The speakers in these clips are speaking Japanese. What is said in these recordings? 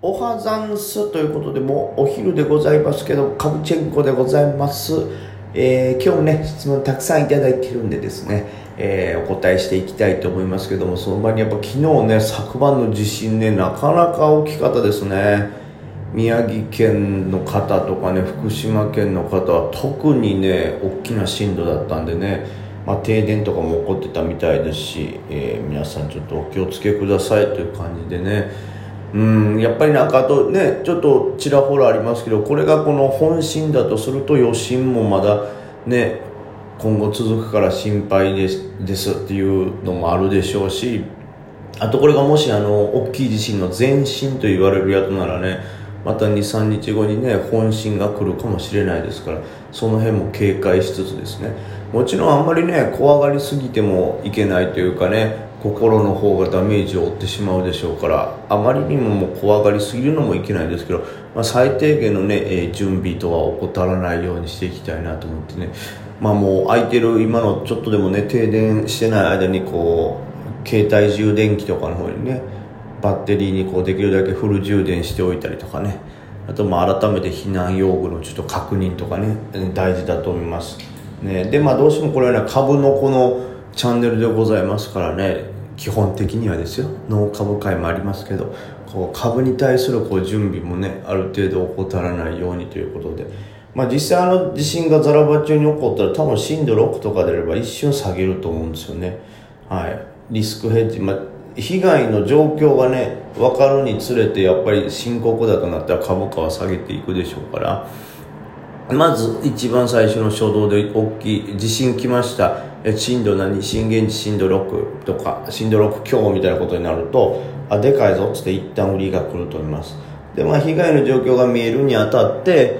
おはざんすということで、もうお昼でございますけど、カブチェンコでございます。えー今日もね、質問たくさんいただいてるんでですね、えーお答えしていきたいと思いますけども、その場にやっぱ昨日ね、昨晩の地震ね、なかなか大きかったですね。宮城県の方とかね、福島県の方は特にね、大きな震度だったんでね、まあ、停電とかも起こってたみたいですし、えー皆さんちょっとお気をつけくださいという感じでね、うんやっぱりなんかあとねちょっとちらほらありますけどこれがこの本震だとすると余震もまだね今後続くから心配ですですっていうのもあるでしょうしあとこれがもしあの大きい地震の前震と言われるやつならねまた23日後にね本震が来るかもしれないですからその辺も警戒しつつですね。もちろんあんまりね怖がりすぎてもいけないというかね心の方がダメージを負ってしまうでしょうからあまりにももう怖がりすぎるのもいけないんですけど、まあ、最低限のね、えー準備とは怠らないようにしていきたいなと思ってね。まあもう空いてる今のちょっとでもね停電してない間にこう携帯充電器とかの方にねバッテリーにこうできるだけフル充電しておいたりとかね。あとまあ改めて避難用具のちょっと確認とかね大事だと思います、ね、でまあどうしてもこれはね株のこのチャンネルでございますからね基本的にはですよ。脳株会もありますけどこう株に対するこう準備もねある程度怠らないようにということで。まあ実際あの地震がザラバ中に起こったら多分震度6とかであれば一瞬下げると思うんですよね。はい。リスクヘッジ、まあ、被害の状況がね分かるにつれてやっぱり深刻だとなったら株価は下げていくでしょうから。まず一番最初の初動で大きい地震来ました。震度何？震源地震度6とか震度6強みたいなことになるとあでかいぞっつって一旦売りが来ると思います。でまあ被害の状況が見えるにあたって、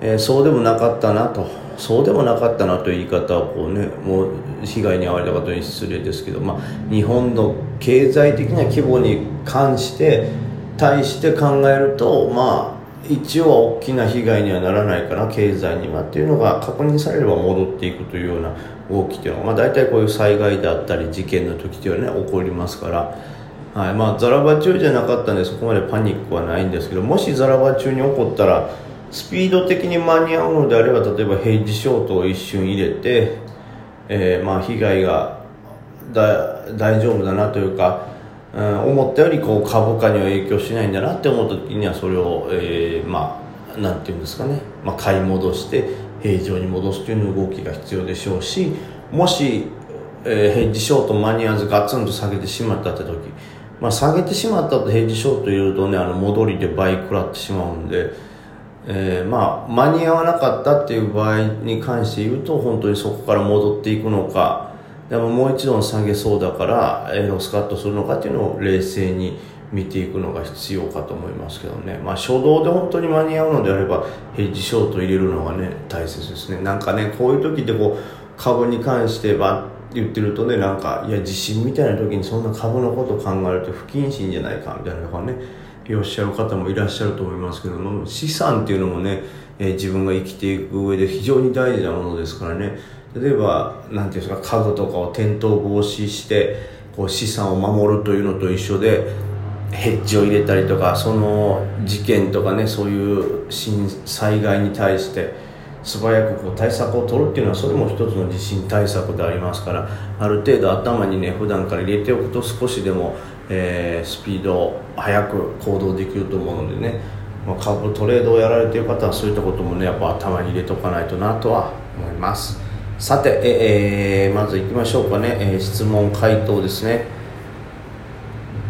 えーそうでもなかったなと。そうでもなかったなという言い方はこうねもう被害に遭われた方に失礼ですけど、まあ、日本の経済的な規模に関して対して考えるとまあ一応大きな被害にはならないかな経済にはっていうのが確認されれば戻っていくというような動きっていうのは、まあ、大体こういう災害であったり事件の時っていうのはね起こりますから、はい。まあ、ザラバ中じゃなかったんでそこまでパニックはないんですけどもしザラバ中に起こったらスピード的に間に合うのであれば例えば平時ショートを一瞬入れて、えーまあ被害がだ大丈夫だなというか、思ったよりこう株価には影響しないんだなって思った時にはそれを、えーまあなんていうんですかね、まあ、買い戻して平常に戻すという動きが必要でしょうしもし、えーヘッジショート間に合わずガツンと下げてしまったって時、まあ、下げてしまったとヘッジショート入れるとねあの戻りで倍食らってしまうんで。えーまあ、間に合わなかったっていう場合に関して言うと本当にそこから戻っていくのかでももう一度下げそうだから、えースカットするのかっていうのを冷静に見ていくのが必要かと思いますけどね、まあ、初動で本当に間に合うのであればヘッジショート入れるのがね大切ですね。なんかねこういう時ってこう株に関してばって言ってるとねなんかいや地震みたいな時にそんな株のこと考えると不謹慎じゃないかみたいなのがねおっしゃる方もいらっしゃると思いますけども資産っていうのもね、えー自分が生きていく上で非常に大事なものですからね。例えばなんていうんですか家具とかを転倒防止してこう資産を守るというのと一緒でヘッジを入れたりとかその事件とかねそういう災害に対して素早くこう対策を取るっていうのはそれも一つの地震対策でありますからある程度頭にね普段から入れておくと少しでも、えースピードを速く行動できると思うのでね、まあ、株トレードをやられている方はそういったこともねやっぱ頭に入れとかないとなとは思います。さて、えーまずいきましょうかね、えー質問回答ですね。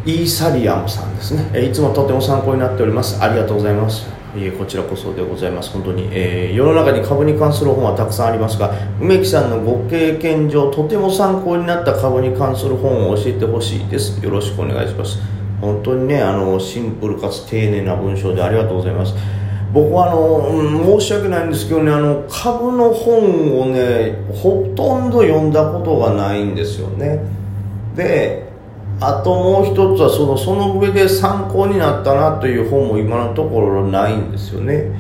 イーサリアムさんですね、えーいつもとても参考になっております。ありがとうございます。いえこちらこそでございます。本当に、えー世の中に株に関する本はたくさんありますが梅木さんのご経験上とても参考になった株に関する本を教えてほしいです。よろしくお願いします。本当にねあのシンプルかつ丁寧な文章でありがとうございます。僕はあの、申し訳ないんですけどねあの株の本をねほとんど読んだことがないんですよね。であともう一つはそのその上で参考になったなという本も今のところないんですよね。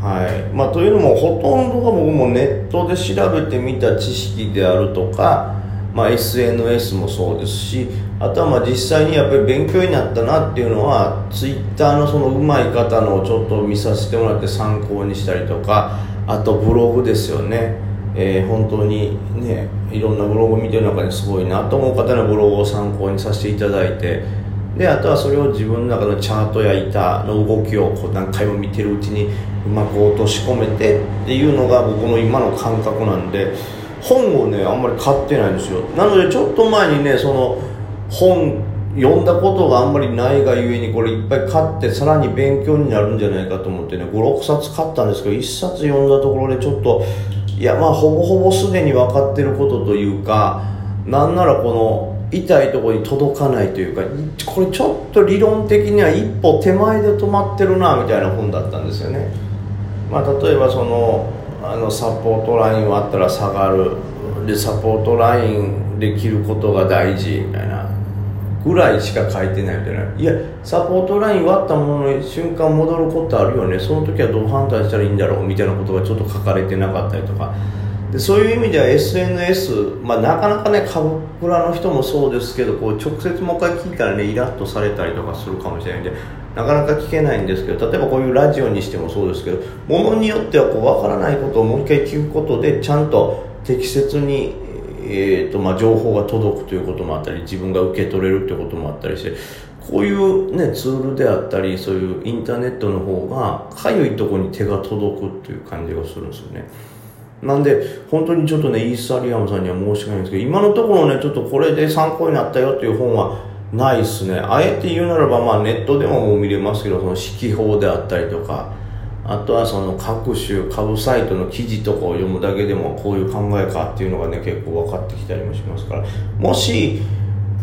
はい。まあ、というのもほとんどが僕もネットで調べてみた知識であるとかまあ、SNS もそうですしあとはまあ実際にやっぱり勉強になったなっていうのは Twitter のそのうまい方のをちょっと見させてもらって参考にしたりとかあとブログですよね、えー、本当にねいろんなブログ見てる中ですごいなと思う方のブログを参考にさせていただいて。であとはそれを自分の中のチャートや板の動きをこう何回も見てるうちにうまく落とし込めてっていうのが僕の今の感覚なんで本をねあんまり買ってないんですよ。なのでちょっと前にねその本読んだことがあんまりないがゆえにこれいっぱい買ってさらに勉強になるんじゃないかと思ってね56冊買ったんですけど1冊読んだところでちょっといやまあほぼほぼすでに分かってることというかなんならこの痛いとこに届かないというかこれちょっと理論的には一歩手前で止まってるなみたいな本だったんですよね、まあ、例えばそのあのサポートラインはあったら下がる。でサポートラインで切ることが大事みたいな。ぐらいしか書いてないみたいな。いやサポートライン割ったものに瞬間戻ることあるよね。その時はどう判断したらいいんだろうみたいなことがちょっと書かれてなかったりとか。でそういう意味では SNS、まあ、なかなかね株倉の人もそうですけどこう直接もう一回聞いたらねイラッとされたりとかするかもしれないんでなかなか聞けないんですけど例えばこういうラジオにしてもそうですけどものによってはこう分からないことをもう一回聞くことでちゃんと適切にえーとまあ、情報が届くということもあったり自分が受け取れるということもあったりしてこういう、ね、ツールであったりそういうインターネットの方がかゆいとこに手が届くっていう感じがするんですよね。なんで本当にちょっとねイーサリアムさんには申し訳ないんですけど今のところねちょっとこれで参考になったよっていう本はないっすね。あえて言うならば、まあ、ネットでももう見れますけどその指揮法であったりとかあとはその各種株サイトの記事とかを読むだけでもこういう考えかっていうのがね結構分かってきたりもしますから。もし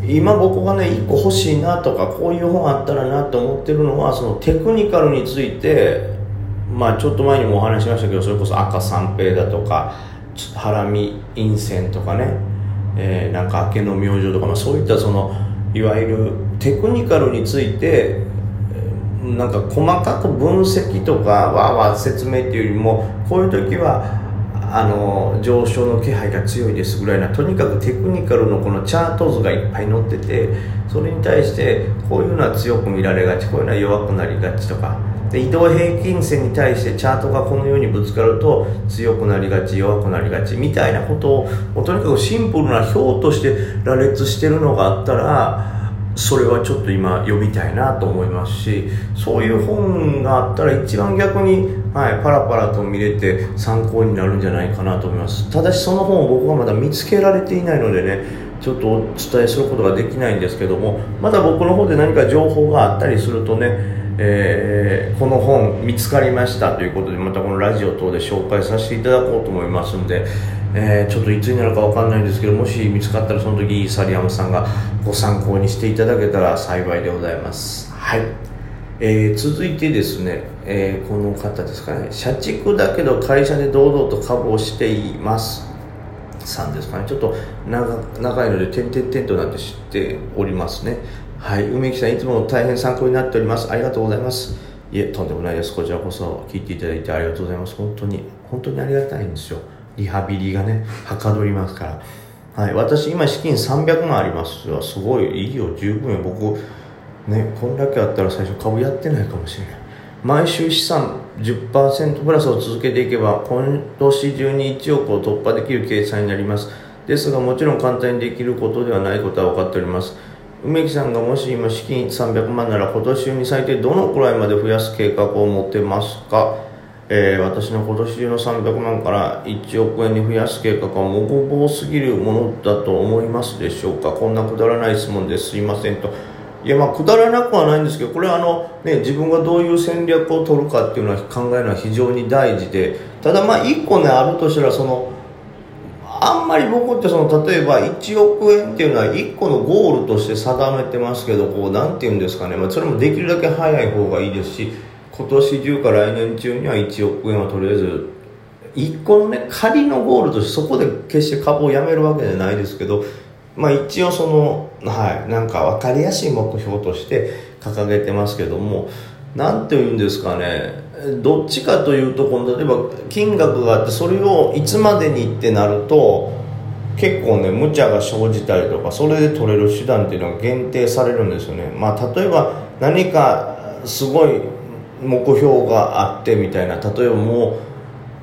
今僕がね1個欲しいなとかこういう本あったらなと思ってるのはそのテクニカルについてまあちょっと前にもお話しましたけどそれこそ赤三平だとかハラミ陰線とかね、えー、なんか明けの明星とか、まあ、そういったそのいわゆるテクニカルについてなんか細かく分析とかわーわー説明っていうよりもこういう時はあの上昇の気配が強いですぐらいなとにかくテクニカルのこのチャート図がいっぱい載っててそれに対してこういうのは強く見られがちこういうのは弱くなりがちとか。で移動平均線に対してチャートがこのようにぶつかると強くなりがち弱くなりがちみたいなことをもうとにかくシンプルな表として羅列してるのがあったらそれはちょっと今読みたいなと思いますしそういう本があったら一番逆に、はい、パラパラと見れて参考になるんじゃないかなと思います。ただしその本を僕はまだ見つけられていないのでねちょっとお伝えすることができないんですけどもまだ僕の方で何か情報があったりするとね、えー、この本見つかりましたということでまたこのラジオ等で紹介させていただこうと思いますんでえー、ちょっといつになるか分かんないんですけどもし見つかったらその時サリアムさんがご参考にしていただけたら幸いでございます。はい、えー、続いてですね、えー、この方ですかね。社畜だけど会社で堂々と株をしていますさんですかね。ちょっと長いので点々点となって知っておりますね。はい。梅木さんいつも大変参考になっております。ありがとうございます。いえとんでもないです。こちらこそ聞いていただいてありがとうございます。本当に本当にありがたいんですよ。リハビリがねはかどりますから。はい。私今資金300万ありますよすごいいいよ。十分よ。僕ねこんだけあったら最初株やってないかもしれない。毎週資産10%プラスを続けていけば今年中に1億を突破できる計算になります。ですがもちろん簡単にできることではないことは分かっております。梅木さんがもし今資金300万なら今年中に最低どのくらいまで増やす計画を持ってますか？えー、私の今年中の300万から1億円に増やす計画はもごぼうすぎるものだと思いますでしょうか？こんなくだらない質問です。すいませんと。いやまあくだらなくはないんですけどこれはあの、ね、自分がどういう戦略を取るかっていうのは考えるのは非常に大事でただまあ1個ねあるとしたらそのあんまり僕ってその例えば1億円っていうのは1個のゴールとして定めてますけどこうなんていうんですかね、まあ、それもできるだけ早い方がいいですし今年中か来年中には1億円はとりあえず1個のね仮のゴールとしてそこで決して株をやめるわけじゃないですけどまあ一応そのはいなんか分かりやすい目標として掲げてますけども何て言うんですかねどっちかというとこの例えば金額があってそれをいつまでにってなると結構ね無茶が生じたりとかそれで取れる手段っていうのが限定されるんですよね。まあ例えば何かすごい目標があってみたいな例えばもう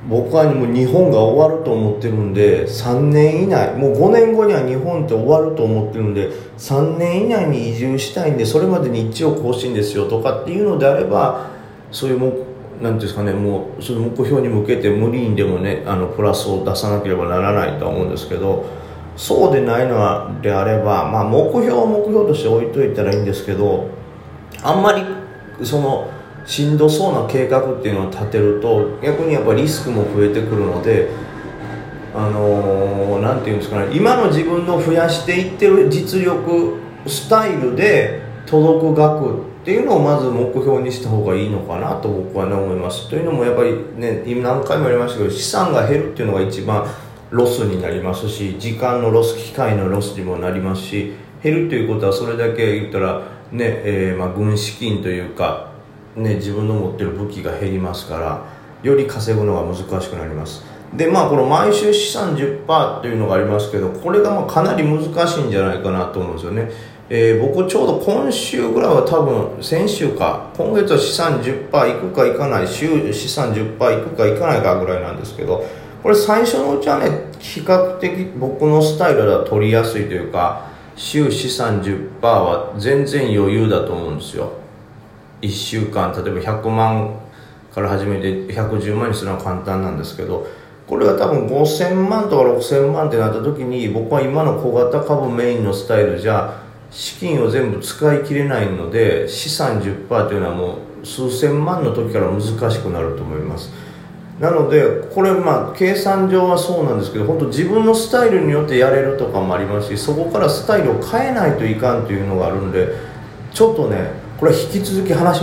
僕はもう日本が終わると思ってるんで3年以内もう5年後には日本って終わると思ってるんで3年以内に移住したいんでそれまでに一応更新ですよとかっていうのであればそういうもなんていうんですかねもうその目標に向けて無理にでもねあのプラスを出さなければならないとは思うんですけどそうでないのであれば、まあ、目標を目標として置いといたらいいんですけどあんまりそのしんどそうな計画っていうのを立てると逆にやっぱリスクも増えてくるのであのー、なんていうんですかね今の自分の増やしていってる実力スタイルで届く額っていうのをまず目標にした方がいいのかなと僕はね思います。というのもやっぱりね今何回も言いましたけど資産が減るっていうのが一番ロスになりますし時間のロス機会のロスにもなりますし減るということはそれだけ言ったらね、えー、まあ軍資金というかね、自分の持ってる武器が減りますからより稼ぐのが難しくなります。でまあこの毎週資産10%というのがありますけどこれがまあかなり難しいんじゃないかなと思うんですよね、えー、僕ちょうど今週ぐらいは多分先週か今月は資産10%いくかいかない週資産10%いくかいかないかぐらいなんですけどこれ最初のうちはね比較的僕のスタイルでは取りやすいというか週資産10%は全然余裕だと思うんですよ。1週間例えば100万から始めて110万にするのは簡単なんですけどこれが多分5000万とか6000万ってなった時に僕は今の小型株メインのスタイルじゃ資金を全部使い切れないので資産10%というのはもう数千万の時から難しくなると思います。なのでこれまあ計算上はそうなんですけど本当自分のスタイルによってやれるとかもありますしそこからスタイルを変えないといかんというのがあるんでちょっとねこれは引き続き話